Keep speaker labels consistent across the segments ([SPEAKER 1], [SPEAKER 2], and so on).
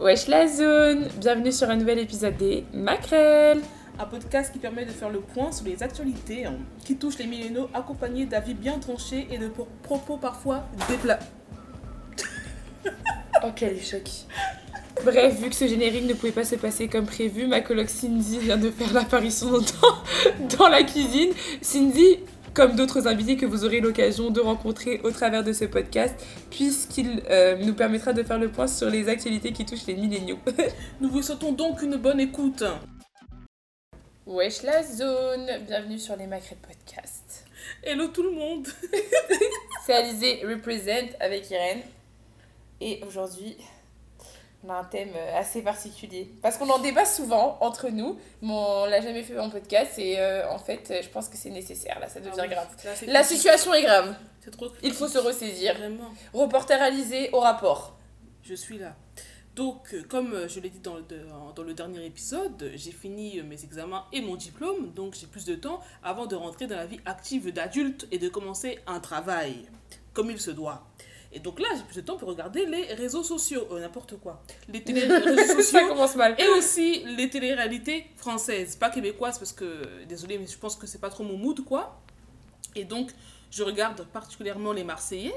[SPEAKER 1] Wesh la zone Bienvenue sur un nouvel épisode des Macrel
[SPEAKER 2] Un podcast qui permet de faire le point sur les actualités hein, qui touchent les millénaux, accompagnés d'avis bien tranchés et de pro- propos parfois déplats.
[SPEAKER 1] Oh quel choc Bref, vu que ce générique ne pouvait pas se passer comme prévu, ma coloc Cindy vient de faire l'apparition dans, dans la cuisine. Cindy, comme d'autres invités que vous aurez l'occasion de rencontrer au travers de ce podcast, puisqu'il euh, nous permettra de faire le point sur les actualités qui touchent les milléniaux.
[SPEAKER 2] Nous vous souhaitons donc une bonne écoute.
[SPEAKER 1] Wesh la zone Bienvenue sur les Macrel Podcast.
[SPEAKER 2] Hello tout le monde
[SPEAKER 1] C'est Alizé Represent avec Irène. Et aujourd'hui, on a un thème euh, assez particulier. Parce qu'on en débat souvent entre nous, mais on l'a jamais fait en podcast. Et euh, en fait, je pense que c'est nécessaire. Là, ça devient
[SPEAKER 2] Ah oui,
[SPEAKER 1] grave.
[SPEAKER 2] là,
[SPEAKER 1] La situation est grave.
[SPEAKER 2] C'est trop
[SPEAKER 1] Il faut se ressaisir.
[SPEAKER 2] Vraiment,
[SPEAKER 1] Reporter Alizé au rapport.
[SPEAKER 2] je suis là. Donc, euh, comme je l'ai dit dans le, dans le dernier épisode, j'ai fini mes examens et mon diplôme, donc j'ai plus de temps avant de rentrer dans la vie active d'adulte et de commencer un travail, comme il se doit. Et donc là, j'ai plus de temps pour regarder les réseaux sociaux, euh, n'importe quoi. Les télé réseaux
[SPEAKER 1] ça
[SPEAKER 2] sociaux
[SPEAKER 1] commence mal.
[SPEAKER 2] et aussi les téléréalités françaises, pas québécoises parce que, désolé, mais je pense que c'est pas trop mon mood, quoi. Et donc, je regarde particulièrement les Marseillais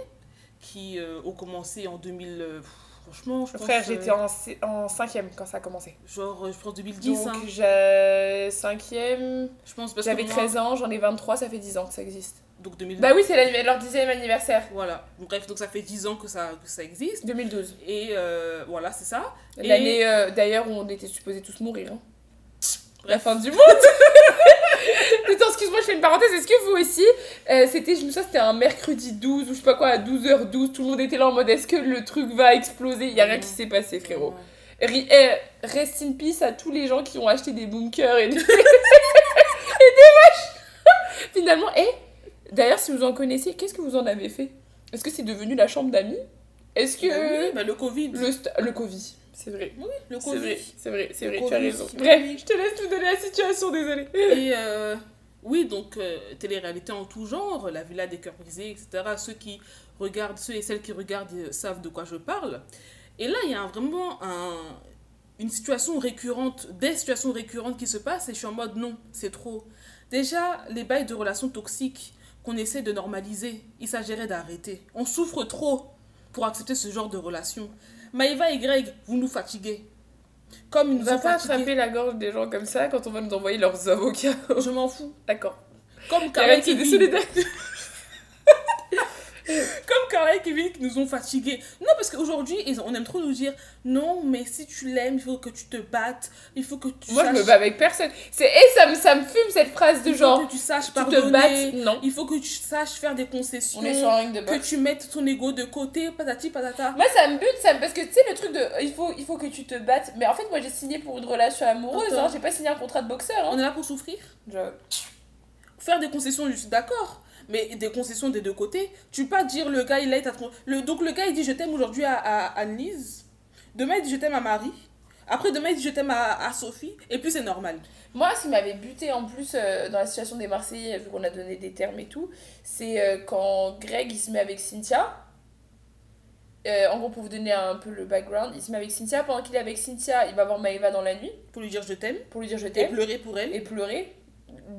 [SPEAKER 2] qui euh, ont commencé en 2000. euh, pff, franchement, je pense.
[SPEAKER 1] Frère,
[SPEAKER 2] euh,
[SPEAKER 1] j'étais en, c- en cinquième quand ça a commencé.
[SPEAKER 2] Genre, euh, je pense 2010.
[SPEAKER 1] Donc,
[SPEAKER 2] hein.
[SPEAKER 1] j'ai cinquième.
[SPEAKER 2] Je pense parce
[SPEAKER 1] J'avais
[SPEAKER 2] que moi-
[SPEAKER 1] 13 ans, j'en ai 23, ça fait 10 ans que ça existe.
[SPEAKER 2] Donc 2000.
[SPEAKER 1] Bah oui, c'est leur dixième anniversaire.
[SPEAKER 2] Voilà. Bref, donc ça fait 10 ans que ça, que ça existe.
[SPEAKER 1] 2012.
[SPEAKER 2] Et euh, voilà, c'est ça. Et-
[SPEAKER 1] L'année euh, d'ailleurs où on était supposés tous mourir. hein. La
[SPEAKER 2] Bref.
[SPEAKER 1] fin du monde Attends, excuse-moi, je fais une parenthèse. Est-ce que vous aussi, euh, c'était, je me souviens, c'était un mercredi 12 ou je sais pas quoi, à 12h12, tout le monde était là en mode est-ce que le truc va exploser? Il y a rien qui s'est passé, frérot. Eh, rest in peace à tous les gens qui ont acheté des bunkers et des, et des vaches Finalement, et d'ailleurs, si vous en connaissez, qu'est-ce que vous en avez fait? Est-ce que c'est devenu la chambre d'amis? Est-ce que.
[SPEAKER 2] Bah oui, bah le Covid.
[SPEAKER 1] le, st- le Covid, c'est vrai.
[SPEAKER 2] Oui, le
[SPEAKER 1] C'est
[SPEAKER 2] Covid.
[SPEAKER 1] vrai, c'est vrai, c'est vrai, tu as raison. Bref, je te laisse nous donner la situation, désolée.
[SPEAKER 2] Et euh, oui, donc euh, télé-réalité en tout genre, la villa des cœurs brisés, etc. Ceux qui regardent, ceux et celles qui regardent euh, savent de quoi je parle. Et là, il y a vraiment un, une situation récurrente, des situations récurrentes qui se passent et je suis en mode non, c'est trop. Déjà, les bails de relations toxiques qu'on essaie de normaliser, il s'agirait d'arrêter. On souffre trop pour accepter ce genre de relations. Maïva et Greg, vous nous fatiguez. Comme ils
[SPEAKER 1] On
[SPEAKER 2] nous
[SPEAKER 1] va
[SPEAKER 2] ont
[SPEAKER 1] pas
[SPEAKER 2] fatigués.
[SPEAKER 1] attraper la gorge des gens comme ça quand on va nous envoyer leurs avocats.
[SPEAKER 2] Je m'en fous.
[SPEAKER 1] D'accord.
[SPEAKER 2] Comme
[SPEAKER 1] Arrête,
[SPEAKER 2] Karen
[SPEAKER 1] c'est
[SPEAKER 2] et
[SPEAKER 1] des
[SPEAKER 2] Kevin.
[SPEAKER 1] solidaires.
[SPEAKER 2] Comme Carla et Kevin qui nous ont fatigués. Non, parce qu'aujourd'hui, ils- on aime trop nous dire non, mais si tu l'aimes, il faut que tu te battes, il faut que tu
[SPEAKER 1] Moi, je
[SPEAKER 2] saches.
[SPEAKER 1] me bats avec personne. C'est, et ça me, ça me fume cette phrase de
[SPEAKER 2] il faut
[SPEAKER 1] genre,
[SPEAKER 2] que tu saches
[SPEAKER 1] tu te battes. Non.
[SPEAKER 2] Il faut que tu saches faire des concessions.
[SPEAKER 1] On est sur un ring de
[SPEAKER 2] Que tu mettes ton ego de côté, patati patata.
[SPEAKER 1] Moi, ça me bute, ça me... parce que tu sais, le truc de il faut, il faut que tu te battes. Mais en fait, moi, j'ai signé pour une relation amoureuse. Hein. J'ai pas signé un contrat de boxeur. Hein.
[SPEAKER 2] On est là pour souffrir.
[SPEAKER 1] Je-
[SPEAKER 2] Faire des concessions, je suis d'accord. Mais des concessions des deux côtés. Tu peux pas dire le gars, il a été. à- Le, donc le gars, il dit je t'aime aujourd'hui à, à Annelise. Demain, il dit je t'aime à Marie. Après, demain, il dit je t'aime à, à Sophie. Et puis, c'est normal.
[SPEAKER 1] Moi, ce qui m'avait buté en plus euh, dans la situation des Marseillais, vu qu'on a donné des termes et tout, c'est euh, quand Greg il se met avec Cynthia. Euh, en gros, pour vous donner un peu le background, il se met avec Cynthia. Pendant qu'il est avec Cynthia, il va voir Maëva dans la nuit
[SPEAKER 2] Pour lui dire je t'aime.
[SPEAKER 1] pour lui dire je
[SPEAKER 2] Et
[SPEAKER 1] t'aime
[SPEAKER 2] pleurer pour elle.
[SPEAKER 1] et pleurer.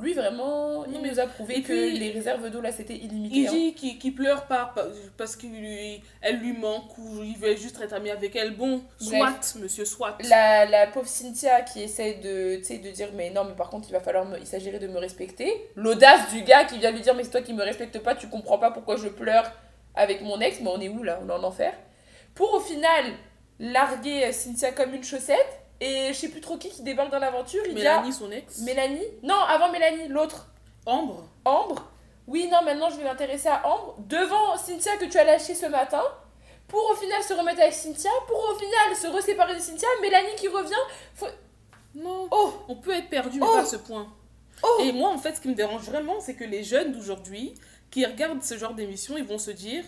[SPEAKER 1] Lui, vraiment, il
[SPEAKER 2] mais-
[SPEAKER 1] nous a prouvé
[SPEAKER 2] et
[SPEAKER 1] que
[SPEAKER 2] puis-
[SPEAKER 1] les réserves d'eau là c'était illimité.
[SPEAKER 2] Il
[SPEAKER 1] hein.
[SPEAKER 2] dit qu'il qu'il pleure pas pa- parce qu'elle lui, elle lui manque ou il veut juste être ami avec elle. Bon, soit, monsieur, soit.
[SPEAKER 1] La, la pauvre Cynthia qui essaie de, de dire mais non mais par contre il va falloir me, il s'agirait de me respecter l'audace du gars qui vient lui dire mais c'est toi qui me respecte pas tu comprends pas pourquoi je pleure avec mon ex mais on est où là? On est en enfer pour au final larguer euh, Cynthia comme une chaussette et je sais plus trop qui qui débarque dans l'aventure il
[SPEAKER 2] Mélanie,
[SPEAKER 1] dit
[SPEAKER 2] son ex.
[SPEAKER 1] Mélanie? Non avant Mélanie l'autre.
[SPEAKER 2] Ambre.
[SPEAKER 1] Ambre? Oui non maintenant je vais m'intéresser à Ambre. Devant Cynthia que tu as lâché ce matin. Pour au final se remettre avec Cynthia, pour au final se reséparer de Cynthia, Mélanie qui revient,
[SPEAKER 2] Non.
[SPEAKER 1] Oh!
[SPEAKER 2] On peut être perdu, mais
[SPEAKER 1] Oh!
[SPEAKER 2] pas à ce point.
[SPEAKER 1] Oh!
[SPEAKER 2] Et moi, en fait, ce qui me dérange vraiment, c'est que les jeunes d'aujourd'hui qui regardent ce genre d'émission, ils vont se dire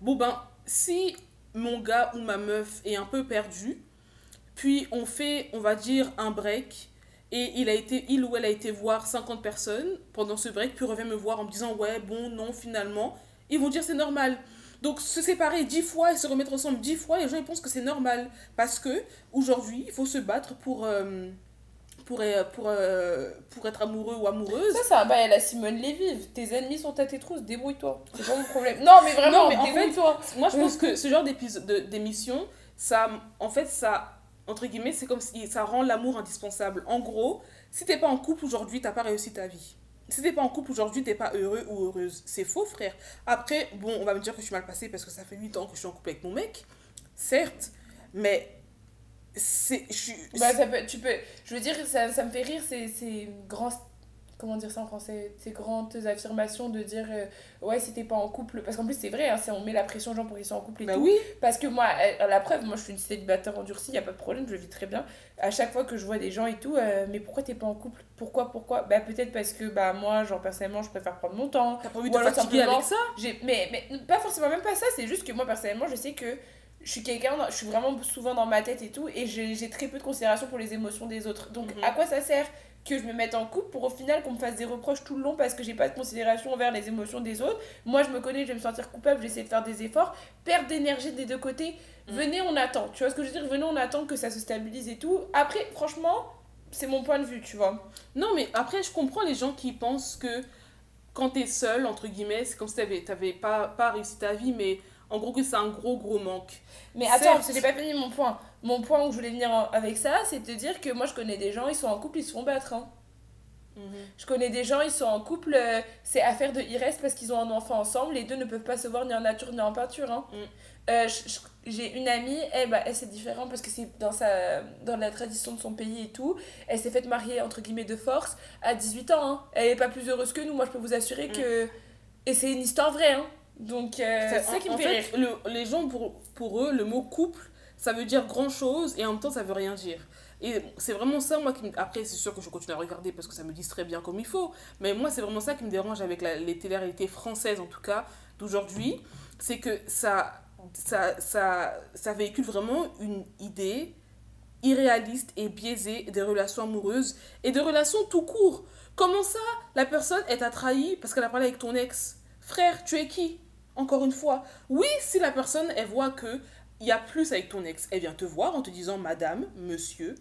[SPEAKER 2] bon, ben, si mon gars ou ma meuf est un peu perdu, puis on fait, on va dire, un break, et il, a été, il ou elle a été voir 50 personnes pendant ce break, puis revient me voir en me disant ouais, bon, non, finalement, ils vont dire c'est normal. Donc se séparer dix fois et se remettre ensemble dix fois, les gens ils pensent que c'est normal. Parce que aujourd'hui, il faut se battre pour, euh, pour, euh, pour, euh, pour être amoureux ou amoureuse.
[SPEAKER 1] Ça, c'est un bail à la Simone Lévy. Tes ennemis sont à tes trousses, débrouille-toi. C'est pas mon problème. Non, mais vraiment,
[SPEAKER 2] en fait,
[SPEAKER 1] débrouille-toi.
[SPEAKER 2] Moi, je pense que ce genre d'émission, ça, en fait, ça, entre guillemets, c'est comme si ça rend l'amour indispensable. En gros, si t'es pas en couple aujourd'hui, t'as pas réussi ta vie. Si t'es pas en couple aujourd'hui, t'es pas heureux ou heureuse. C'est faux, frère. Après, bon, on va me dire que je suis mal passée parce que ça fait 8 ans que je suis en couple avec mon mec. Certes, mais c'est. Je.
[SPEAKER 1] Bah, ça peut, tu peux, je veux dire, ça, ça me fait rire ces, ces grands. Comment dire ça en français Ces grandes affirmations de dire euh, ouais, si t'es pas en couple. Parce qu'en plus, c'est vrai, hein, on met la pression aux gens pour qu'ils soient en couple et
[SPEAKER 2] bah
[SPEAKER 1] tout.
[SPEAKER 2] oui,
[SPEAKER 1] Parce que moi, la preuve, moi je suis une célibataire endurcie, y a pas de problème, je vis très bien. À chaque fois que je vois des gens et tout, euh, mais pourquoi t'es pas en couple? Pourquoi Pourquoi? Bah peut-être parce que bah moi, genre personnellement, je préfère prendre mon temps.
[SPEAKER 2] t'as pas envie de fatiguer avec ça?
[SPEAKER 1] mais, mais pas forcément même pas ça, c'est juste que moi personnellement, je sais que je suis quelqu'un, je suis vraiment souvent dans ma tête et tout, et j'ai j'ai très peu de considération pour les émotions des autres. Donc
[SPEAKER 2] Mhm.
[SPEAKER 1] à quoi ça sert? Que je me mette en couple pour au final qu'on me fasse des reproches tout le long parce que j'ai pas de considération envers les émotions des autres. Moi je me connais, je vais me sentir coupable, j'essaie de faire des efforts, perte d'énergie des deux côtés.
[SPEAKER 2] Mhm.
[SPEAKER 1] Venez, on attend. Tu vois ce que je veux dire? Venez, on attend que ça se stabilise et tout. Après, franchement, c'est mon point de vue, tu vois.
[SPEAKER 2] Non, mais après, je comprends les gens qui pensent que quand t'es seul, entre guillemets, c'est comme si t'avais, t'avais pas, pas réussi ta vie, mais en gros que c'est un gros, gros manque.
[SPEAKER 1] Mais attends, parce que j'ai pas fini mon point. Mon point où je voulais venir en- avec ça, c'est de te dire que moi je connais des gens, ils sont en couple, ils se font battre. hein. Je connais des gens, ils sont en couple, euh, c'est affaire de ils restent parce qu'ils ont un enfant ensemble, les deux ne peuvent pas se voir ni en nature ni en peinture. hein.
[SPEAKER 2] Mm.
[SPEAKER 1] Euh, j'ai une amie, elle, bah, elle c'est différent parce que c'est dans, sa, dans la tradition de son pays et tout. Elle s'est faite marier entre guillemets de force à 18 ans. hein. Elle est pas plus heureuse que nous, moi je peux vous assurer
[SPEAKER 2] Mm.
[SPEAKER 1] que. Et c'est une histoire vraie. Hein. Donc euh, c'est ça qui me
[SPEAKER 2] en
[SPEAKER 1] fait rire.
[SPEAKER 2] fait, le- les gens, pour, pour eux, le mot couple, ça veut dire grand chose et en même temps, ça veut rien dire. Et c'est vraiment ça, moi, qui me... Après, c'est sûr que je continue à regarder parce que ça me distrait bien comme il faut. Mais moi, c'est vraiment ça qui me dérange avec la- les télé-réalités françaises, en tout cas, d'aujourd'hui. C'est que ça, ça, ça, ça véhicule vraiment une idée irréaliste et biaisée des relations amoureuses et de relations tout court. Comment ça, la personne, elle t'a trahi parce qu'elle a parlé avec ton ex? Frère, tu es qui? Encore une fois, oui, si la personne, elle voit que il y a plus avec ton ex, elle vient te voir en te disant Madame, Monsieur,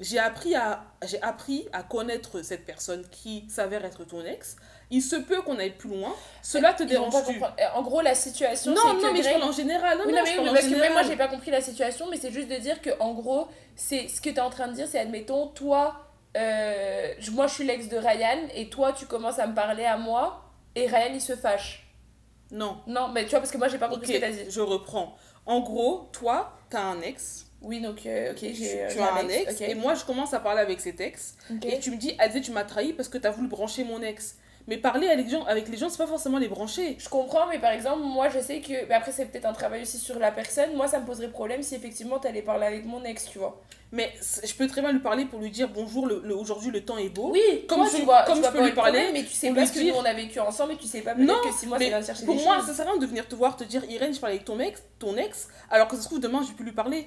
[SPEAKER 2] j'ai appris à j'ai appris à connaître cette personne qui s'avère être ton ex. Il se peut qu'on aille plus loin. Cela te
[SPEAKER 1] comprendre. Euh, En gros, la situation,
[SPEAKER 2] Non,
[SPEAKER 1] que
[SPEAKER 2] non, mais je parle en général. Non,
[SPEAKER 1] Oui,
[SPEAKER 2] non,
[SPEAKER 1] non,
[SPEAKER 2] je
[SPEAKER 1] mais
[SPEAKER 2] parle en
[SPEAKER 1] parce que même moi,
[SPEAKER 2] général.
[SPEAKER 1] j'ai pas compris la situation, mais c'est juste de dire que, en gros, c'est ce que tu es en train de dire, c'est admettons, toi, euh, moi, je suis l'ex de Ryan, et toi, tu commences à me parler à moi, et Ryan, il se fâche.
[SPEAKER 2] Non.
[SPEAKER 1] Non, mais tu vois, parce que moi, j'ai pas compris ce que t'as dit.
[SPEAKER 2] je reprends. En gros, toi, t'as un ex.
[SPEAKER 1] Oui, donc, euh, ok,
[SPEAKER 2] Tu,
[SPEAKER 1] j'ai
[SPEAKER 2] tu
[SPEAKER 1] j'ai
[SPEAKER 2] as un ex. Et moi, je commence à parler avec cet ex. Et tu me dis, Adé, tu m'as trahi parce que t'as voulu brancher mon ex. Mais parler avec les gens, avec les gens c'est pas forcément les brancher.
[SPEAKER 1] Je comprends, mais par exemple, moi, je sais que. Mais après, c'est peut-être un travail aussi sur la personne. Moi, ça me poserait problème si effectivement t'allais parler avec mon ex, tu vois.
[SPEAKER 2] Mais je peux très bien lui parler pour lui dire bonjour, le, le- aujourd'hui le temps est beau.
[SPEAKER 1] Oui,
[SPEAKER 2] Comme je-
[SPEAKER 1] tu vois,
[SPEAKER 2] comme
[SPEAKER 1] tu
[SPEAKER 2] je peux lui
[SPEAKER 1] le
[SPEAKER 2] parler,
[SPEAKER 1] problème, mais tu sais pas ce que nous on a vécu ensemble et tu sais pas
[SPEAKER 2] Non,
[SPEAKER 1] que si moi vient de chercher
[SPEAKER 2] Pour
[SPEAKER 1] des
[SPEAKER 2] moi,
[SPEAKER 1] choses.
[SPEAKER 2] ça sert à rien de venir te voir, te dire Irène, je parle avec ton ex, ton ex, alors que ça se trouve demain, je peux lui parler.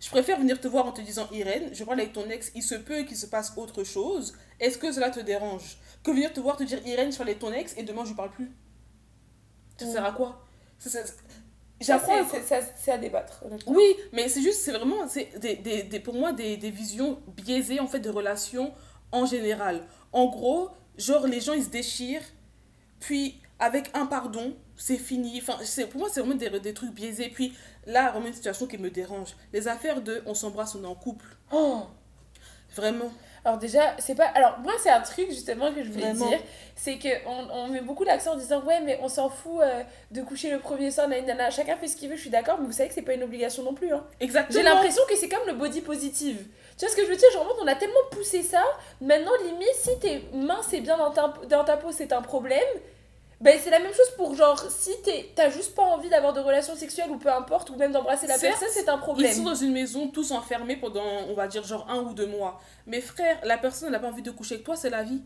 [SPEAKER 2] Je préfère venir te voir en te disant Irène, je parle avec ton ex, il se peut qu'il se passe autre chose. Est-ce que cela te dérange Que venir te voir te dire Irène, je parle avec ton ex et demain je lui parle plus? Ça
[SPEAKER 1] Mm.
[SPEAKER 2] sert à quoi? J'apprends.
[SPEAKER 1] c'est- à débattre.
[SPEAKER 2] Oui, mais c'est juste, c'est vraiment, c'est des, des, des- pour moi, des, des visions biaisées en fait de relations en général. En gros, genre les gens ils se déchirent, puis avec un pardon, c'est fini. Enfin, c'est, pour moi, c'est vraiment des, des trucs biaisés. Puis là, vraiment une situation qui me dérange. Les affaires de on s'embrasse, on est en couple.
[SPEAKER 1] Oh.
[SPEAKER 2] Vraiment.
[SPEAKER 1] Alors déjà, c'est pas... Alors moi, c'est un truc justement que je voulais
[SPEAKER 2] Vraiment.
[SPEAKER 1] dire. C'est qu'on on met beaucoup l'accent en disant « Ouais, mais on s'en fout euh, de coucher le premier soir, nanana. Chacun fait ce qu'il veut, je suis d'accord, mais vous savez que c'est pas une obligation non plus. Hein.
[SPEAKER 2] Exactement.
[SPEAKER 1] J'ai l'impression que c'est comme le body positive. Tu vois ce que je veux dire? Genre, on a tellement poussé ça. Maintenant, limite, si t'es mince et bien dans ta, dans ta peau, c'est un problème. Ben, c'est la même chose pour genre, si t'as juste pas envie d'avoir de relations sexuelles ou peu importe, ou même d'embrasser la personne, c'est un
[SPEAKER 2] Ils
[SPEAKER 1] problème.
[SPEAKER 2] sont dans une maison tous enfermés pendant, on va dire, genre un ou deux mois. Mais frère, la personne n'a pas envie de coucher avec toi, c'est la vie.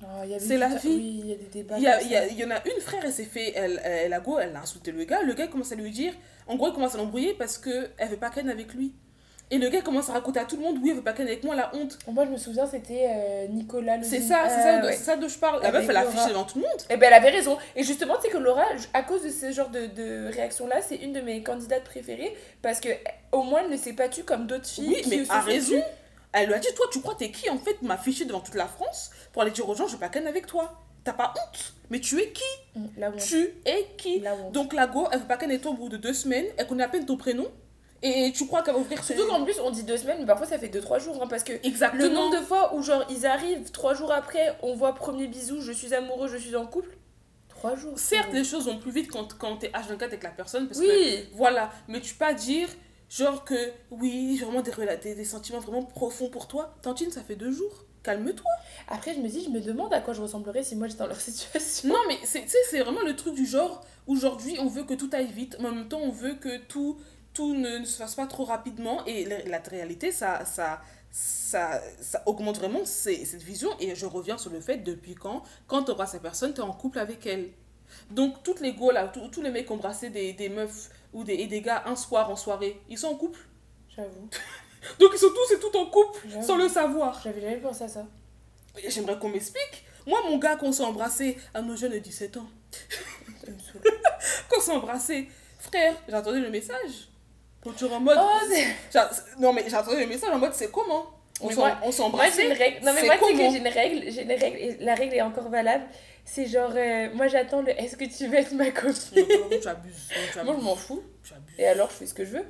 [SPEAKER 1] Oh, avait
[SPEAKER 2] C'est la vie.
[SPEAKER 1] Oui, il y a des débats.
[SPEAKER 2] Il y, a-
[SPEAKER 1] comme
[SPEAKER 2] il y, a-
[SPEAKER 1] ça.
[SPEAKER 2] il y en a une frère, elle s'est fait, elle, elle a go, elle a insulté le gars. Le gars commence à lui dire, en gros, il commence à l'embrouiller parce que elle veut pas ken avec lui. Et le gars commence à raconter à tout le monde, oui, elle veut pas ken avec moi, la honte.
[SPEAKER 1] Moi, je me souviens, c'était euh, Nicolas le
[SPEAKER 2] C'est ça, c'est
[SPEAKER 1] euh,
[SPEAKER 2] ça, de-
[SPEAKER 1] ouais.
[SPEAKER 2] ça dont je parle. La meuf, elle a affiché devant tout le monde.
[SPEAKER 1] Eh ben, elle avait raison. Et justement, tu sais que Laura, à cause de ce genre de, de réaction-là, c'est une de mes candidates préférées parce que au moins, elle ne s'est pas tue comme d'autres filles.
[SPEAKER 2] Oui,
[SPEAKER 1] qui
[SPEAKER 2] mais
[SPEAKER 1] sont
[SPEAKER 2] raison.
[SPEAKER 1] tues.
[SPEAKER 2] Elle lui a dit, toi, tu crois t'es qui en fait m'a affiché devant toute la France pour aller dire aux gens, je veux pas ken avec toi. T'as pas honte. Mais tu es qui
[SPEAKER 1] Mm, La.
[SPEAKER 2] Tu es qui
[SPEAKER 1] La.
[SPEAKER 2] Donc la go, elle veut pas ken avec toi au bout de deux semaines, elle connaît à peine ton prénom. Et tu crois va ouvrir
[SPEAKER 1] Surtout qu'en plus, on dit deux semaines, mais parfois ça fait deux, trois jours. hein, parce que
[SPEAKER 2] Exactement.
[SPEAKER 1] le nombre de fois où, genre, ils arrivent, trois jours après, on voit premier bisou, je suis amoureux, je suis en couple. Trois jours.
[SPEAKER 2] Certes, les choses vont plus vite quand, quand t'es H24 avec la personne. Parce que,
[SPEAKER 1] Oui.
[SPEAKER 2] voilà, mais tu peux pas dire, genre que oui, j'ai vraiment des, des, des sentiments vraiment profonds pour toi. Tantine, ça fait deux jours. Calme-toi.
[SPEAKER 1] Après, je me dis, je me demande à quoi je ressemblerais si moi j'étais dans leur situation.
[SPEAKER 2] Non, mais c'est tu sais, c'est vraiment le truc du genre, aujourd'hui, on veut que tout aille vite, mais en même temps, on veut que tout, tout ne, ne se fasse pas trop rapidement. Et la, la réalité, ça, ça, ça, ça augmente vraiment ces- cette vision. Et je reviens sur le fait, depuis quand, quand tu embrasses cette personne, tu es en couple avec elle. Donc, toutes les go, là, tous les mecs qui embrassé des, des meufs ou des, et des gars un soir en soirée, ils sont en couple.
[SPEAKER 1] J'avoue.
[SPEAKER 2] Donc, ils sont tous et toutes en couple, sans le savoir.
[SPEAKER 1] J'avais jamais pensé à ça.
[SPEAKER 2] J'aimerais qu'on m'explique. Moi, mon gars, qu'on s'est embrassé à nos jeunes de 17 ans, qu'on s'est embrassé, frère, j'attendais le message. Quand tu es en mode.
[SPEAKER 1] Oh, c'est-
[SPEAKER 2] Non, mais j'attendais le message en mode c'est comment? On
[SPEAKER 1] moi- j'ai une règle. Non, mais
[SPEAKER 2] c'est
[SPEAKER 1] moi, sais que j'ai une règle. J'ai une règle. Et la règle est encore valable. C'est genre, euh, moi, j'attends le est-ce que tu veux être ma copine?
[SPEAKER 2] Non, non, tu abuses. non, tu
[SPEAKER 1] Moi, je m'en fous.
[SPEAKER 2] tu abuses.
[SPEAKER 1] Et alors, je fais ce que je veux.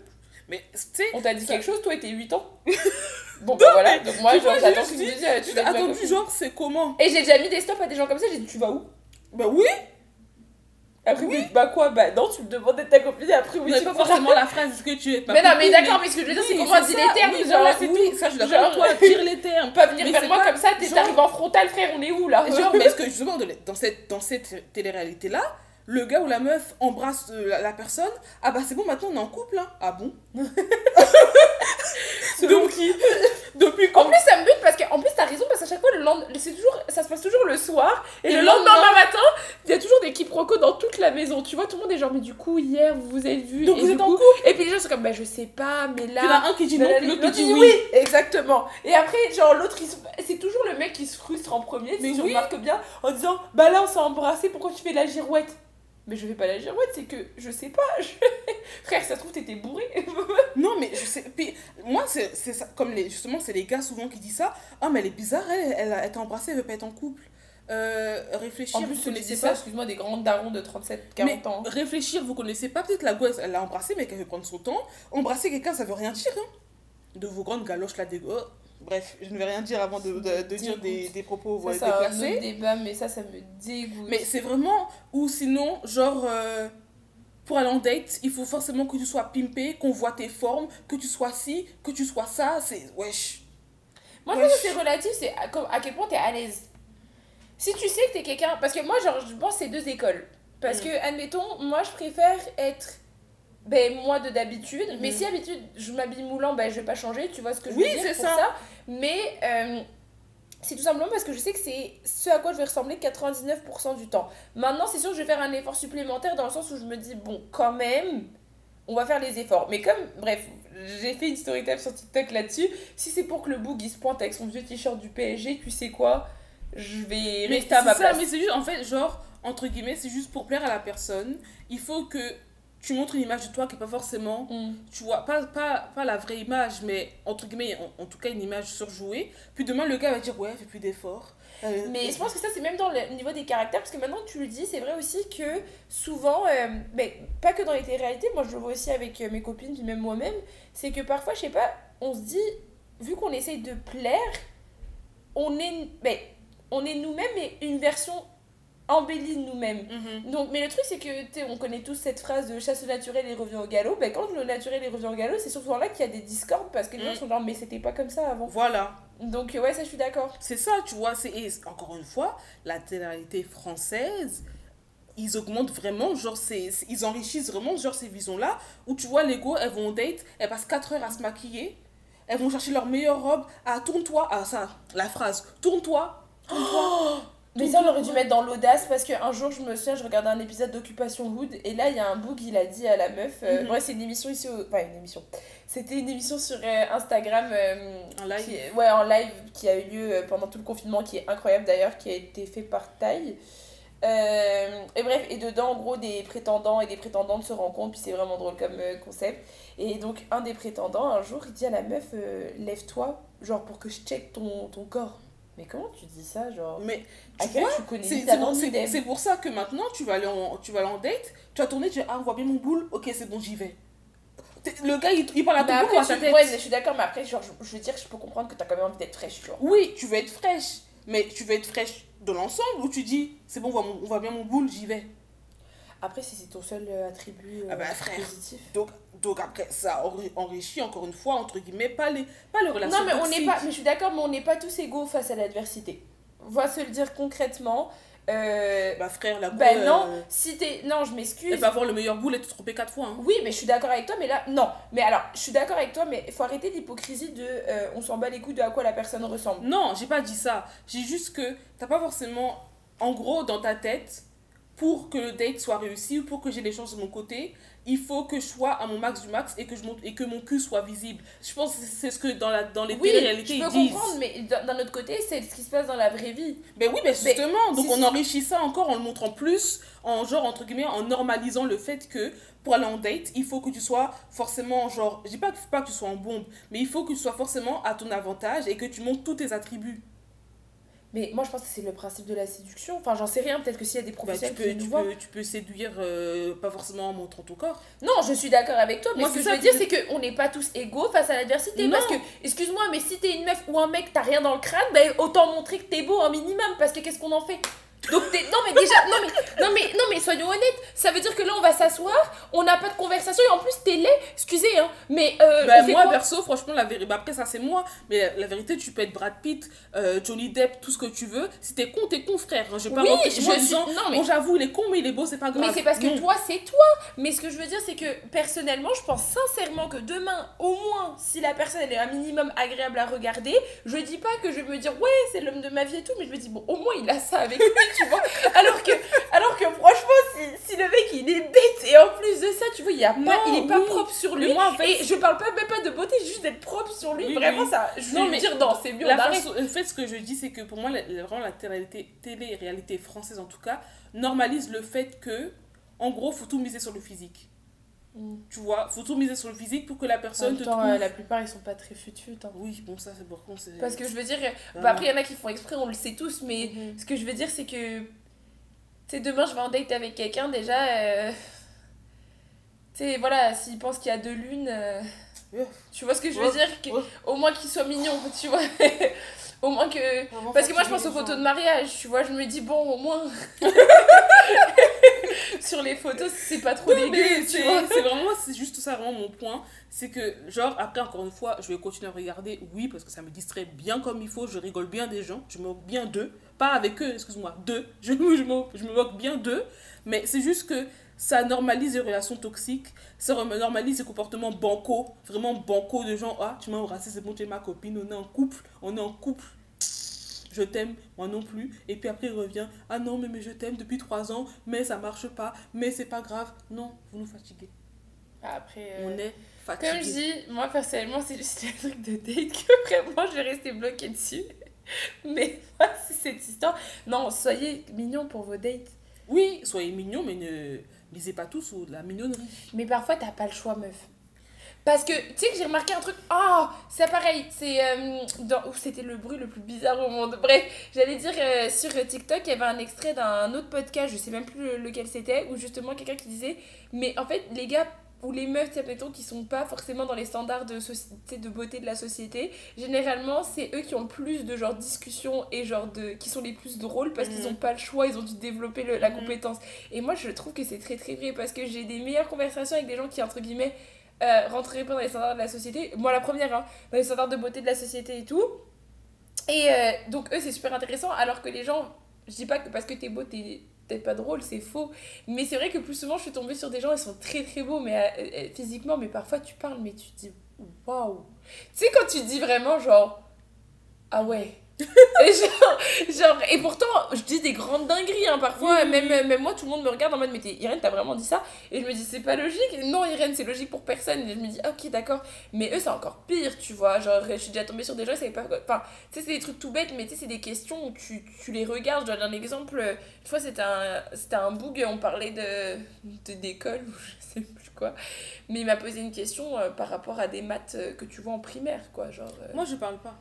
[SPEAKER 2] Mais tu sais,
[SPEAKER 1] On t'a dit
[SPEAKER 2] Ça-
[SPEAKER 1] quelque chose, toi, t'es 8 ans Bon, bah voilà. Donc, moi, genre, j'attends
[SPEAKER 2] j'ai
[SPEAKER 1] que tu me dises euh, tu ma
[SPEAKER 2] attendu genre c'est comment?
[SPEAKER 1] Et j'ai déjà mis des stops à des gens comme ça. J'ai dit, tu vas où?
[SPEAKER 2] Bah oui
[SPEAKER 1] Après, mais, bah quoi Bah non, tu me demandes d'être ta copine et après, oui,
[SPEAKER 2] Mais
[SPEAKER 1] tu
[SPEAKER 2] pas forcément la phrase est-ce que tu es ma
[SPEAKER 1] Mais non, mais d'accord, mais ce que je veux dire, c'est
[SPEAKER 2] Oui,
[SPEAKER 1] comment on dit
[SPEAKER 2] ça,
[SPEAKER 1] les termes.
[SPEAKER 2] oui,
[SPEAKER 1] genre,
[SPEAKER 2] voilà, c'est
[SPEAKER 1] oui.
[SPEAKER 2] tout. Ça, je suis d'accord toi, tire les termes.
[SPEAKER 1] Pas venir vers
[SPEAKER 2] c'est
[SPEAKER 1] moi
[SPEAKER 2] pas-
[SPEAKER 1] comme ça, t'es-
[SPEAKER 2] genre-
[SPEAKER 1] t'arrives en frontal, frère, on est où là?
[SPEAKER 2] Genre, mais est-ce que justement, de- dans cette, dans cette télé-réalité-là, le gars ou la meuf embrasse euh, la, la personne, ah bah c'est bon, maintenant on est en couple, hein. Ah bon?
[SPEAKER 1] Selon qui?
[SPEAKER 2] Depuis
[SPEAKER 1] En
[SPEAKER 2] quand?
[SPEAKER 1] plus, ça me bute parce qu'en plus, t'as raison, parce qu'à chaque fois, le lendemain, c'est toujours, ça se passe toujours le soir. Et,
[SPEAKER 2] Et
[SPEAKER 1] le
[SPEAKER 2] le
[SPEAKER 1] lendemain
[SPEAKER 2] lendemain-
[SPEAKER 1] matin, il y a toujours des quiproquos dans toute la maison. Tu vois, tout le monde est genre, mais du coup, hier, vous vous êtes vus.
[SPEAKER 2] Donc
[SPEAKER 1] et
[SPEAKER 2] vous êtes en
[SPEAKER 1] coup-
[SPEAKER 2] couple
[SPEAKER 1] Et puis les gens sont comme, bah je sais pas, mais
[SPEAKER 2] Il y en a
[SPEAKER 1] là.
[SPEAKER 2] un qui dit non,
[SPEAKER 1] L'autre
[SPEAKER 2] puis l'autre qui dit
[SPEAKER 1] oui. exactement. Et après, genre, l'autre, c'est toujours le mec qui se frustre en premier,
[SPEAKER 2] Mais
[SPEAKER 1] si tu remarques bien, en disant, bah là, on s'est embrassé, pourquoi tu fais la girouette? Mais je fais pas la girouette, c'est que je sais pas. je- Frère, ça se trouve, t'étais bourré.
[SPEAKER 2] Non, mais je sais. Puis, moi, c'est ça. Comme les, justement, c'est les gars souvent qui disent ça. Ah, mais elle est bizarre, elle, elle, a- elle t'a embrassé, elle veut pas être en couple. Euh, réfléchir,
[SPEAKER 1] En plus,
[SPEAKER 2] vous
[SPEAKER 1] tu
[SPEAKER 2] connaissez
[SPEAKER 1] ça,
[SPEAKER 2] pas.
[SPEAKER 1] excuse-moi, des grands darons de 37, 40 ans.
[SPEAKER 2] Réfléchir, vous connaissez pas. Peut-être la go, elle l'a embrassé, mais qu'elle veut prendre son temps. Embrasser quelqu'un, ça veut rien dire. Hein. De vos grandes galoches là, des. oh, Bref, je ne vais rien dire avant de, de, de dire des, des propos
[SPEAKER 1] Ça, autre
[SPEAKER 2] déplacés.
[SPEAKER 1] débat, mais ça, ça me dégoûte.
[SPEAKER 2] Mais c'est vraiment. Ou sinon, genre. euh, pour aller en date, il faut forcément que tu sois pimpé, qu'on voit tes formes, que tu sois ci, que tu sois ça. C'est. Wesh.
[SPEAKER 1] Moi, je pense que c'est relatif, c'est à, à quel point t'es à l'aise. Si tu sais que t'es quelqu'un. Parce que moi, genre, je pense que c'est deux écoles. Parce
[SPEAKER 2] Mm.
[SPEAKER 1] que, admettons, moi, je préfère être. Ben, moi de d'habitude. Mais
[SPEAKER 2] Mhm.
[SPEAKER 1] si d'habitude je m'habille moulant, ben, je vais pas changer, tu vois ce que je
[SPEAKER 2] Oui,
[SPEAKER 1] veux dire
[SPEAKER 2] c'est
[SPEAKER 1] pour
[SPEAKER 2] ça.
[SPEAKER 1] Mais euh, c'est tout simplement parce que je sais que c'est ce à quoi je vais ressembler 99% du temps. Maintenant, c'est sûr que je vais faire un effort supplémentaire dans le sens où je me dis, bon, quand même, on va faire les efforts. Mais comme, bref, j'ai fait une story time sur TikTok là-dessus. Si c'est pour que le boug il se pointe avec son vieux t-shirt du PSG, tu sais quoi? Je vais
[SPEAKER 2] Mais
[SPEAKER 1] rester à ma
[SPEAKER 2] ça,
[SPEAKER 1] place.
[SPEAKER 2] mais c'est juste, en fait, genre, entre guillemets, c'est juste pour plaire à la personne. Il faut que tu montres une image de toi qui est pas forcément,
[SPEAKER 1] Mm.
[SPEAKER 2] tu vois, pas, pas, pas la vraie image, mais entre guillemets, en, en tout cas, une image surjouée. Puis demain, le gars va dire, ouais, fais plus d'efforts. Euh,
[SPEAKER 1] Mais je pense que ça, c'est même dans le niveau des caractères, parce que maintenant que tu le dis, c'est vrai aussi que souvent, euh, mais pas que dans les réalités, moi je le vois aussi avec euh, mes copines, puis même moi-même, c'est que parfois, je sais pas, on se dit, vu qu'on essaye de plaire, on est, ben, on est nous-mêmes, mais une version embellie de nous-mêmes.
[SPEAKER 2] mhm.
[SPEAKER 1] Donc, mais le truc, c'est que, on connaît tous cette phrase de chasse au naturel et revient au galop. Ben, quand le naturel et revient au galop, c'est souvent là qu'il y a des discordes parce que les gens
[SPEAKER 2] Mm.
[SPEAKER 1] sont genre, mais c'était pas comme ça avant.
[SPEAKER 2] Voilà.
[SPEAKER 1] Donc, ouais, ça, je suis d'accord.
[SPEAKER 2] C'est ça, tu vois. c'est et encore une fois, la télé-réalité française, ils augmentent vraiment, genre, ils enrichissent vraiment, genre, ces visions-là, où tu vois, les go, elles vont au date, elles passent 4 heures à se maquiller, elles vont chercher leur meilleure robe, ah, tourne-toi, ah, ça, la phrase, tourne-toi, tourne-toi.
[SPEAKER 1] Mais ça, on aurait dû mettre dans l'audace parce qu'un jour, je me souviens, je regardais un épisode d'Occupation Hood et là, il y a un boug, il a dit à la meuf. euh,
[SPEAKER 2] Mhm.
[SPEAKER 1] Bref, c'est une émission ici. Au... Enfin, une émission. C'était une émission sur euh, Instagram. euh,
[SPEAKER 2] En live.
[SPEAKER 1] qui ouais, en live qui a eu lieu euh, pendant tout le confinement, qui est incroyable d'ailleurs, qui a été fait par Taille. Et bref, et dedans, en gros, des prétendants et des prétendantes se rencontrent, puis c'est vraiment drôle comme concept. Et donc, un des prétendants, un jour, il dit à la meuf Lève-toi, genre pour que je check ton, ton corps. Mais comment tu dis ça, genre?
[SPEAKER 2] Mais tu vois, c'est pour ça que maintenant, tu vas, aller en, tu vas aller en date, tu vas tourner, tu vas, ah, on voit bien mon boule, ok, c'est bon, j'y vais. Le gars, il, il parle à
[SPEAKER 1] Mais
[SPEAKER 2] ton boule
[SPEAKER 1] après,
[SPEAKER 2] ou à ta
[SPEAKER 1] tu- ouais, mais je suis d'accord, mais après, genre, je, je veux dire, je peux comprendre que t'as quand même envie d'être fraîche, tu vois.
[SPEAKER 2] Oui, tu veux être fraîche, mais tu veux être fraîche de l'ensemble ou tu dis, c'est bon, on voit, mon- on voit bien mon boule, j'y vais?
[SPEAKER 1] Après, si c'est ton seul euh, attribut euh,
[SPEAKER 2] Ah bah, frère.
[SPEAKER 1] positif.
[SPEAKER 2] Donc, donc après, ça enri- enrichit encore une fois, entre guillemets, pas les, pas les relations
[SPEAKER 1] Non, mais on n'est pas, mais je suis d'accord, mais on n'est pas tous égaux face à l'adversité. On va se le dire concrètement. Euh,
[SPEAKER 2] Bah frère, la
[SPEAKER 1] ben
[SPEAKER 2] euh,
[SPEAKER 1] non, si t'es. Non, je m'excuse.
[SPEAKER 2] Elle va avoir le meilleur boule et te tromper quatre fois. Hein.
[SPEAKER 1] Oui, mais je suis d'accord avec toi, mais là, non. Mais alors, je suis d'accord avec toi, mais il faut arrêter l'hypocrisie de euh, on s'en bat les couilles de à quoi la personne ressemble.
[SPEAKER 2] Non, j'ai pas dit ça. J'ai juste que t'as pas forcément, en gros, dans ta tête, pour que le date soit réussi ou pour que j'ai les chances de mon côté, il faut que je sois à mon max du max et que, je monte, et que mon cul soit visible. Je pense que c'est ce que dans, la, dans les
[SPEAKER 1] Oui,
[SPEAKER 2] télé-réalités
[SPEAKER 1] je
[SPEAKER 2] ils
[SPEAKER 1] peux
[SPEAKER 2] disent.
[SPEAKER 1] comprendre, mais d'un autre côté, c'est ce qui se passe dans la vraie vie.
[SPEAKER 2] Ben oui, ben justement, donc on enrichit ça encore en le montrant plus, en genre, entre guillemets, en normalisant le fait que pour aller en date, il faut que tu sois forcément, genre, je dis pas, pas que tu sois en bombe, mais il faut que tu sois forcément à ton avantage et que tu montres tous tes attributs.
[SPEAKER 1] Mais moi, je pense que c'est le principe de la séduction. Enfin, j'en sais rien, peut-être que s'il y a des
[SPEAKER 2] Bah,
[SPEAKER 1] professionnels
[SPEAKER 2] tu, peux,
[SPEAKER 1] qui nous
[SPEAKER 2] tu,
[SPEAKER 1] voient.
[SPEAKER 2] peux, tu peux séduire, euh, pas forcément en montrant ton corps.
[SPEAKER 1] Non, je suis d'accord avec toi, mais
[SPEAKER 2] Moi,
[SPEAKER 1] ce que je veux dire, c'est qu'on n'est pas tous égaux face à l'adversité. Parce que, excuse-moi, mais si t'es une meuf ou un mec, t'as rien dans le crâne, ben autant montrer que t'es beau un minimum. Parce que qu'est-ce qu'on en fait? Donc t'es- non mais déjà non mais non mais non mais soyons honnêtes ça veut dire que là on va s'asseoir on n'a pas de conversation et en plus t'es laid excusez hein mais euh,
[SPEAKER 2] Bah, moi, perso, franchement, la vérité, bah, après, ça c'est moi, mais la, la vérité, tu peux être Brad Pitt, euh, Johnny Depp, tout ce que tu veux. Si t'es con, t'es con, frère. Je vais pas
[SPEAKER 1] Oui,
[SPEAKER 2] rentrer
[SPEAKER 1] je suis- non, mais-
[SPEAKER 2] bon, j'avoue, il est con, mais il est beau, c'est pas grave.
[SPEAKER 1] Mais c'est parce que
[SPEAKER 2] Non.
[SPEAKER 1] toi, c'est toi. Mais ce que je veux dire, c'est que personnellement, je pense sincèrement que demain, au moins, si la personne elle est un minimum agréable à regarder, je dis pas que je vais me dire ouais, c'est l'homme de ma vie et tout, mais je me dis bon, au moins il a ça avec lui, tu vois. Alors que, alors que franchement, si, si le mec il est bête et en plus de ça, tu vois, il, y a pas, il est pas
[SPEAKER 2] oui.
[SPEAKER 1] propre sur lui.
[SPEAKER 2] moi, en fait,
[SPEAKER 1] et je parle pas même pas de beauté, juste d'être propre sur lui.
[SPEAKER 2] Oui,
[SPEAKER 1] Vraiment,
[SPEAKER 2] oui.
[SPEAKER 1] ça. Je
[SPEAKER 2] Non,
[SPEAKER 1] vais
[SPEAKER 2] mais
[SPEAKER 1] me dire non, c'est mieux,
[SPEAKER 2] La façon- en fait, ce que je dis, c'est que pour moi, la- vraiment, la télé-réalité, télé-réalité française, en tout cas, normalise le fait que, en gros, faut tout miser sur le physique. Tu vois, faut tout miser sur le physique pour que la personne
[SPEAKER 1] même
[SPEAKER 2] te
[SPEAKER 1] temps,
[SPEAKER 2] trouve.
[SPEAKER 1] euh, la plupart ils sont pas très hein.
[SPEAKER 2] Oui, bon, ça, c'est pour con.
[SPEAKER 1] Parce que je veux dire,
[SPEAKER 2] Ah.
[SPEAKER 1] bah après il y en a qui font exprès, on le sait tous, mais
[SPEAKER 2] Mhm.
[SPEAKER 1] ce que je veux dire c'est que, tu sais, demain je vais en date avec quelqu'un déjà, euh, tu sais, voilà, s'il pense qu'il y a deux lunes, euh, tu vois ce que je
[SPEAKER 2] Ouais,
[SPEAKER 1] veux dire que-
[SPEAKER 2] ouais.
[SPEAKER 1] Au moins qu'il soit mignon, tu vois. au moins que...
[SPEAKER 2] Vraiment
[SPEAKER 1] Parce que moi je pense aux photos de mariage, tu vois, je me dis bon au moins... Sur les photos c'est pas trop dégueu, tu
[SPEAKER 2] c'est
[SPEAKER 1] vois.
[SPEAKER 2] c'est vraiment, c'est juste ça vraiment mon point. C'est que, genre, après, encore une fois, je vais continuer à regarder, oui, parce que ça me distrait bien comme il faut, je rigole bien des gens, je me moque bien d'eux, pas avec eux, excuse-moi, d'eux, je, me- je, me, je me moque bien d'eux, mais c'est juste que ça normalise les relations toxiques, ça normalise les comportements bancaux, vraiment bancaux de gens, ah, tu m'as embrassé, c'est bon, tu es ma copine, on est en couple, on est en couple. Je t'aime, moi non plus. Et puis après, il revient. Ah non, mais, mais je t'aime depuis trois ans, mais ça marche pas, mais c'est pas grave. Non, vous nous fatiguez.
[SPEAKER 1] Après... euh,
[SPEAKER 2] On est
[SPEAKER 1] Comme je dis, moi personnellement, c'est juste le truc de date que vraiment je vais rester bloquée dessus. Mais moi, c'est cette histoire. Non, soyez mignons pour vos dates.
[SPEAKER 2] Oui, soyez mignons, mais ne misez pas tous sur la mignonnerie.
[SPEAKER 1] Mais parfois, t'as pas le choix, meuf. Parce que, tu sais que j'ai remarqué un truc. Ah, c'est pareil. C'est. euh, dans... C'était le bruit le plus bizarre au monde. Bref, j'allais dire euh, sur TikTok, il y avait un extrait d'un autre podcast, je sais même plus le- lequel c'était, où justement quelqu'un qui disait Mais en fait, les gars ou les meufs, tu sais, mettons, qui sont pas forcément dans les standards de, soci- tu sais, de beauté de la société, généralement, c'est eux qui ont le plus de genre discussions et genre de. qui sont les plus drôles parce qu'ils
[SPEAKER 2] Mhm.
[SPEAKER 1] ont pas le choix, ils ont dû développer le- la
[SPEAKER 2] Mhm.
[SPEAKER 1] compétence. Et moi, je trouve que c'est très très vrai parce que j'ai des meilleures conversations avec des gens qui, entre guillemets, euh, pas dans les standards de la société. Moi, la première, hein, dans les standards de beauté de la société et tout. Et euh, donc, eux, c'est super intéressant. Alors que les gens, je dis pas que parce que t'es beau, t'es t'es pas drôle, c'est faux. Mais c'est vrai que plus souvent, je suis tombée sur des gens, ils sont très très beaux mais, euh, euh, physiquement, mais parfois tu parles, mais tu te dis waouh. Tu sais, quand tu dis vraiment genre, ah ouais, et, genre, genre, et pourtant, je dis des grandes dingueries, hein, parfois, même, même moi, tout le monde me regarde en mode, mais Irène, t'as vraiment dit ça? Et je me dis, c'est pas logique. Non, Irène, c'est logique pour personne. Et je me dis, ok, d'accord. Mais eux, c'est encore pire, tu vois. Genre, je suis déjà tombée sur des gens, ils savaient pas. Enfin, tu sais, c'est des trucs tout bêtes, mais tu sais, c'est des questions où tu, tu les regardes. Je donne un exemple. Une fois, c'était un, un boug, on parlait de, de- d'école ou je sais plus quoi. Mais il m'a posé une question euh, par rapport à des maths euh, que tu vois en primaire, quoi. Genre. euh,
[SPEAKER 2] Moi, je parle pas.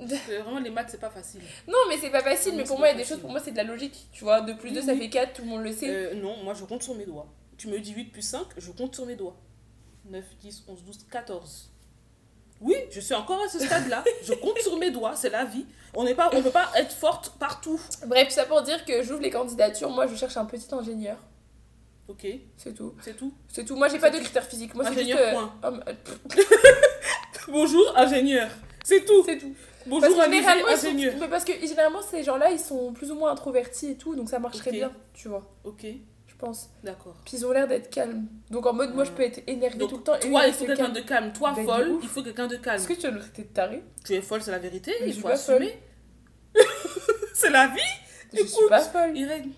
[SPEAKER 2] Vraiment, les maths, c'est pas facile.
[SPEAKER 1] Non, mais c'est pas facile, mais pour moi, il y a des
[SPEAKER 2] facile.
[SPEAKER 1] choses, pour moi, c'est de la logique. Tu vois, 2 plus 2,
[SPEAKER 2] Oui,
[SPEAKER 1] ça
[SPEAKER 2] oui.
[SPEAKER 1] fait 4, tout le monde le sait.
[SPEAKER 2] Euh, non, moi, je compte sur mes doigts. Tu me dis 8 plus 5, je compte sur mes doigts. 9, 10, 11, 12, 14. Oui, je suis encore à ce stade-là. je compte sur mes doigts, c'est la vie. On on peut pas être forte partout.
[SPEAKER 1] Bref, ça pour dire que j'ouvre les candidatures. Moi, je cherche un petit ingénieur.
[SPEAKER 2] Ok,
[SPEAKER 1] C'est tout.
[SPEAKER 2] c'est tout.
[SPEAKER 1] C'est tout. Moi, j'ai pas de critères physiques. Moi, c'est juste. Euh,
[SPEAKER 2] point.
[SPEAKER 1] oh, pff,
[SPEAKER 2] Bonjour, ingénieur. C'est tout.
[SPEAKER 1] c'est tout.
[SPEAKER 2] Bonjour,
[SPEAKER 1] Parce que généralement, ils sont-
[SPEAKER 2] ingénieur.
[SPEAKER 1] mais parce que généralement, ces gens-là, ils sont plus ou moins introvertis et tout, donc ça marcherait
[SPEAKER 2] Ok.
[SPEAKER 1] bien, tu vois,
[SPEAKER 2] Ok,
[SPEAKER 1] je pense.
[SPEAKER 2] d'accord.
[SPEAKER 1] Puis ils ont l'air d'être calmes. Donc en mode, moi, je peux être énervée
[SPEAKER 2] Donc,
[SPEAKER 1] tout le temps. et
[SPEAKER 2] Toi, il faut quelqu'un de calme. Toi,
[SPEAKER 1] Ben,
[SPEAKER 2] folle, il faut quelqu'un de calme.
[SPEAKER 1] Est-ce que tu nous traiter de taré?
[SPEAKER 2] Tu es folle, c'est la vérité.
[SPEAKER 1] Mais
[SPEAKER 2] il
[SPEAKER 1] suis
[SPEAKER 2] faut assumer. c'est la vie?
[SPEAKER 1] Je suis
[SPEAKER 2] Écoute.
[SPEAKER 1] pas folle.
[SPEAKER 2] Irène,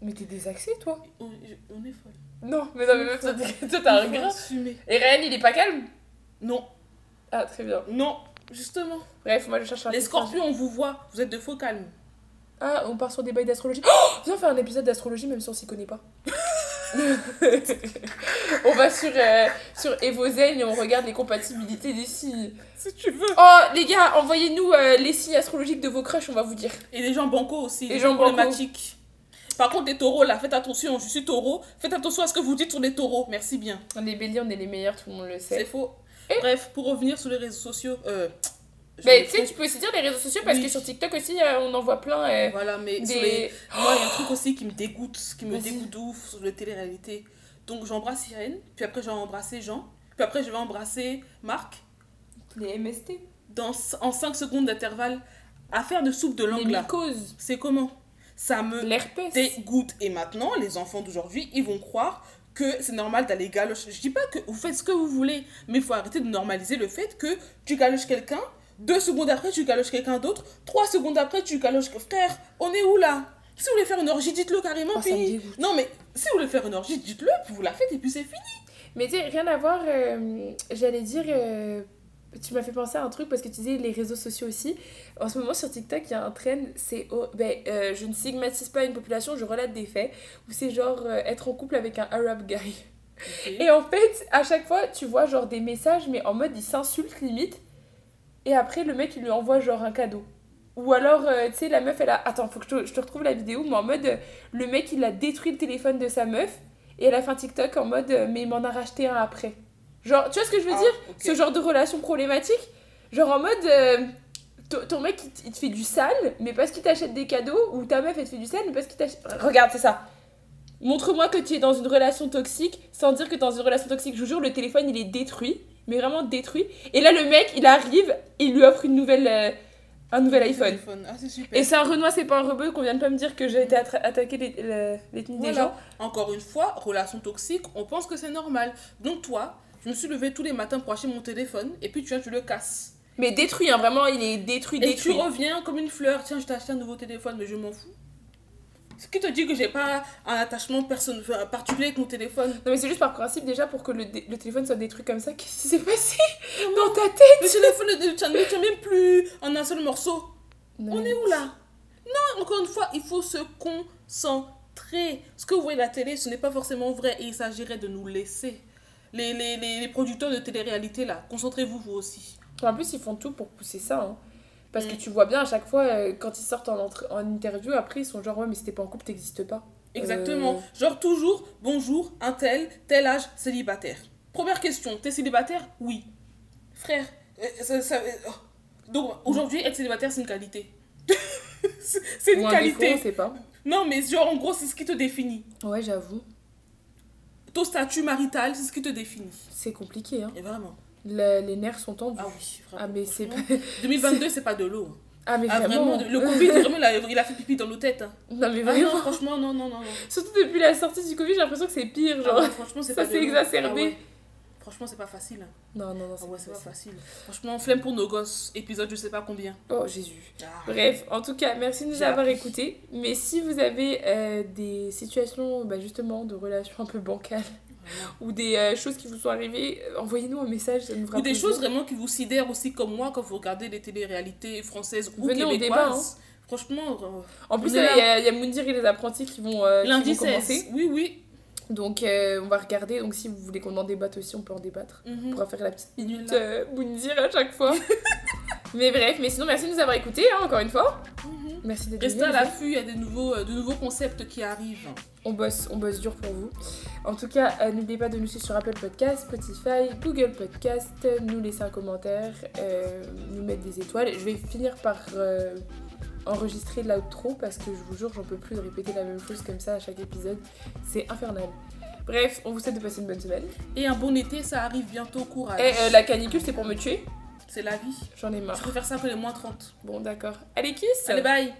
[SPEAKER 1] Mais t'es désaxée, toi?
[SPEAKER 2] On, je- on est folle.
[SPEAKER 1] Non, mais non, mais même toi, t'as un
[SPEAKER 2] Il faut
[SPEAKER 1] grain.
[SPEAKER 2] assumer.
[SPEAKER 1] Et Ren, il est pas calme?
[SPEAKER 2] Non,
[SPEAKER 1] Ah, très bien.
[SPEAKER 2] non, justement.
[SPEAKER 1] Bref, moi, je cherche un
[SPEAKER 2] Les scorpions, on vous voit. Vous êtes de faux calmes.
[SPEAKER 1] Ah, on part sur des bails d'astrologie. Oh Viens faire un épisode d'astrologie même si on s'y connaît pas. on va sur, euh, sur Evozen et on regarde les compatibilités des signes.
[SPEAKER 2] Si tu veux.
[SPEAKER 1] Oh, les gars, envoyez-nous euh, les signes astrologiques de vos crushs, on va vous dire.
[SPEAKER 2] Et les gens bancos aussi.
[SPEAKER 1] Les
[SPEAKER 2] Les
[SPEAKER 1] gens
[SPEAKER 2] problématiques. Par contre, les taureaux, là, faites attention. Je suis taureau. Faites attention à ce que vous dites sur les taureaux. Merci bien.
[SPEAKER 1] Les béliers, on est les meilleurs, tout le monde le
[SPEAKER 2] C'est
[SPEAKER 1] sait.
[SPEAKER 2] faux. Bref, pour revenir sur les réseaux sociaux. Euh,
[SPEAKER 1] Mais tu sais, tu peux aussi dire les réseaux sociaux parce
[SPEAKER 2] Oui.
[SPEAKER 1] que sur TikTok aussi, euh, on en voit plein. euh,
[SPEAKER 2] Voilà, mais
[SPEAKER 1] des...
[SPEAKER 2] sur les... moi, il y a un truc aussi qui me dégoûte, qui me dégoûte ouf sur les télé-réalités. Donc, j'embrasse Irène, puis après, je vais embrasser Jean, puis après, je vais embrasser Marc,
[SPEAKER 1] les MST.
[SPEAKER 2] dans, en 5 secondes d'intervalle, à faire de soupe de langue là. C'est comment? Ça me dégoûte. Et maintenant, les enfants d'aujourd'hui, ils vont croire que c'est normal d'aller galocher. Je dis pas que vous faites ce que vous voulez, mais il faut arrêter de normaliser le fait que tu galoches quelqu'un, deux secondes après, tu galoches quelqu'un d'autre, trois secondes après, tu galoches. Frère, on est où là? Si vous voulez faire une orgie, dites-le carrément.
[SPEAKER 1] Oh, me
[SPEAKER 2] puis... Non, mais si vous voulez faire une orgie, dites-le, puis vous la faites et puis c'est fini.
[SPEAKER 1] Mais tu sais, rien à voir, euh, j'allais dire, euh, tu m'as fait penser à un truc parce que tu disais les réseaux sociaux aussi. En ce moment sur TikTok, il y a un trend, c'est, oh, ben, euh, je ne stigmatise pas une population, je relate des faits, où c'est genre euh, être en couple avec un Arab guy. Et en fait, à chaque fois, tu vois genre des messages, mais en mode il s'insulte limite, et après le mec il lui envoie genre un cadeau. Ou alors, euh, tu sais, la meuf elle a. Attends, faut que je te, je te retrouve la vidéo, mais en mode le mec il a détruit le téléphone de sa meuf, et elle a fait un TikTok en mode mais il m'en a racheté un après. Genre, tu vois ce que je veux
[SPEAKER 2] Ah,
[SPEAKER 1] dire? Ce genre de relation problématique? Genre en mode. euh, ton- mec il te- fait du sale, mais parce qu'il t'achète des cadeaux, ou ta meuf elle te fait du sale, mais parce qu'il t'achète. Regarde, c'est ça. Montre-moi que tu es dans une relation toxique sans dire que dans une relation toxique. Je vous jure, le téléphone il est détruit, mais vraiment détruit. Et là, le mec il arrive, il lui offre une nouvelle, euh, un nouvel iPhone.
[SPEAKER 2] Ah, c'est super.
[SPEAKER 1] Et c'est un Renoir, c'est pas un rebeu qu'on vient de pas me dire que j'ai été attaquer les- des gens.
[SPEAKER 2] Encore une fois, relation toxique, on pense que c'est normal. Donc toi, je me suis levée tous les matins pour acheter mon téléphone et puis tu viens, tu le casses.
[SPEAKER 1] Mais détruit, hein, vraiment, il est détruit,
[SPEAKER 2] Et
[SPEAKER 1] détruit.
[SPEAKER 2] tu reviens comme une fleur, tiens, je t'ai acheté un nouveau téléphone, mais je m'en fous. Ce qui te dit que j'ai pas un attachement person- enfin, particulier avec mon téléphone
[SPEAKER 1] Non, mais c'est juste par principe déjà pour que le, téléphone soit détruit comme ça. Qu'est-ce qui s'est passé dans ta tête?
[SPEAKER 2] Le téléphone ne tient, même plus en un seul morceau.
[SPEAKER 1] Non,
[SPEAKER 2] On est où là? Non, encore une fois, il faut se concentrer. Ce que vous voyez à la télé, ce n'est pas forcément vrai et il s'agirait de nous laisser. Les, les, les, les producteurs de télé-réalité là, concentrez-vous vous aussi.
[SPEAKER 1] En plus, ils font tout pour pousser ça. hein. Parce que
[SPEAKER 2] Mm.
[SPEAKER 1] tu vois bien à chaque fois, euh, quand ils sortent en, en interview, après ils sont genre, ouais, mais si t'es pas en couple, t'existes pas.
[SPEAKER 2] Exactement.
[SPEAKER 1] Euh.
[SPEAKER 2] Genre toujours, bonjour, un tel, tel âge, célibataire. Première question, t'es célibataire? Oui. Frère, euh, ça- ça- oh. donc aujourd'hui, être célibataire, c'est une qualité. c'est c'est une
[SPEAKER 1] Ou un
[SPEAKER 2] qualité.
[SPEAKER 1] défaut, on sait pas.
[SPEAKER 2] non, mais genre, en gros, c'est ce qui te définit.
[SPEAKER 1] Ouais, j'avoue.
[SPEAKER 2] Ton statut marital, c'est ce qui te définit.
[SPEAKER 1] C'est compliqué, hein.
[SPEAKER 2] Et vraiment.
[SPEAKER 1] Le- les nerfs sont tendus.
[SPEAKER 2] Ah oui,
[SPEAKER 1] Ah,
[SPEAKER 2] vraiment.
[SPEAKER 1] mais c'est
[SPEAKER 2] franchement. 2022, c'est pas de l'eau. hein.
[SPEAKER 1] Ah, mais
[SPEAKER 2] Ah,
[SPEAKER 1] vraiment.
[SPEAKER 2] vraiment, le Covid, vraiment, il a, il a fait pipi dans nos têtes. hein.
[SPEAKER 1] Non, mais
[SPEAKER 2] Ah
[SPEAKER 1] vraiment.
[SPEAKER 2] non, franchement, non, non, non. non.
[SPEAKER 1] Surtout depuis la sortie du Covid, j'ai l'impression que c'est pire.
[SPEAKER 2] Ah
[SPEAKER 1] Genre,
[SPEAKER 2] ouais, franchement, c'est
[SPEAKER 1] ça
[SPEAKER 2] pas
[SPEAKER 1] s'est exacerbé.
[SPEAKER 2] Ah ouais. Franchement, c'est pas facile.
[SPEAKER 1] Non, non, non,
[SPEAKER 2] Ah
[SPEAKER 1] c'est
[SPEAKER 2] ouais,
[SPEAKER 1] pas
[SPEAKER 2] c'est pas
[SPEAKER 1] facile.
[SPEAKER 2] Franchement, flemme pour nos gosses. Épisode, je sais pas combien.
[SPEAKER 1] Oh, Jésus.
[SPEAKER 2] Ah.
[SPEAKER 1] Bref, en tout cas, merci de nous avoir écoutés. Mais si vous avez euh, des situations, bah, justement, de relations un peu bancales ou des euh, choses qui vous sont arrivées, euh, envoyez-nous un message, ça nous fera
[SPEAKER 2] Ou des choses vraiment qui vous sidèrent aussi comme moi quand vous regardez les téléréalités françaises ou
[SPEAKER 1] Venez au
[SPEAKER 2] québécoises.
[SPEAKER 1] débat, hein.
[SPEAKER 2] Franchement,
[SPEAKER 1] En plus, il y, a- Moundir et les apprentis qui vont, euh, qui
[SPEAKER 2] lundi
[SPEAKER 1] vont commencer.
[SPEAKER 2] 16. Oui, oui.
[SPEAKER 1] Donc, euh, on va regarder. Donc, si vous voulez qu'on en débatte aussi, on peut en débattre.
[SPEAKER 2] Mhm.
[SPEAKER 1] On pourra faire la petite minute euh, à chaque fois. mais bref, mais sinon, merci de nous avoir écoutés, hein, encore une fois.
[SPEAKER 2] Mhm.
[SPEAKER 1] Merci d'être
[SPEAKER 2] Restez à l'affût, il y a de nouveaux, euh, de nouveaux concepts qui arrivent.
[SPEAKER 1] On bosse, on bosse dur pour vous. En tout cas, euh, n'oubliez pas de nous suivre sur Apple Podcast, Spotify, Google Podcast, nous laisser un commentaire, nous mettre des étoiles. Je vais finir par enregistrer l'outro parce que je vous jure, j'en peux plus de répéter la même chose comme ça à chaque épisode. C'est infernal. Bref, on vous souhaite de passer une bonne semaine.
[SPEAKER 2] Et un bon été, ça arrive bientôt, courage.
[SPEAKER 1] Et euh, la canicule, c'est pour me tuer
[SPEAKER 2] C'est la vie.
[SPEAKER 1] J'en ai
[SPEAKER 2] Je
[SPEAKER 1] marre.
[SPEAKER 2] préfère ça que les moins 30.
[SPEAKER 1] Bon, d'accord. Allez, kiss
[SPEAKER 2] Allez, bye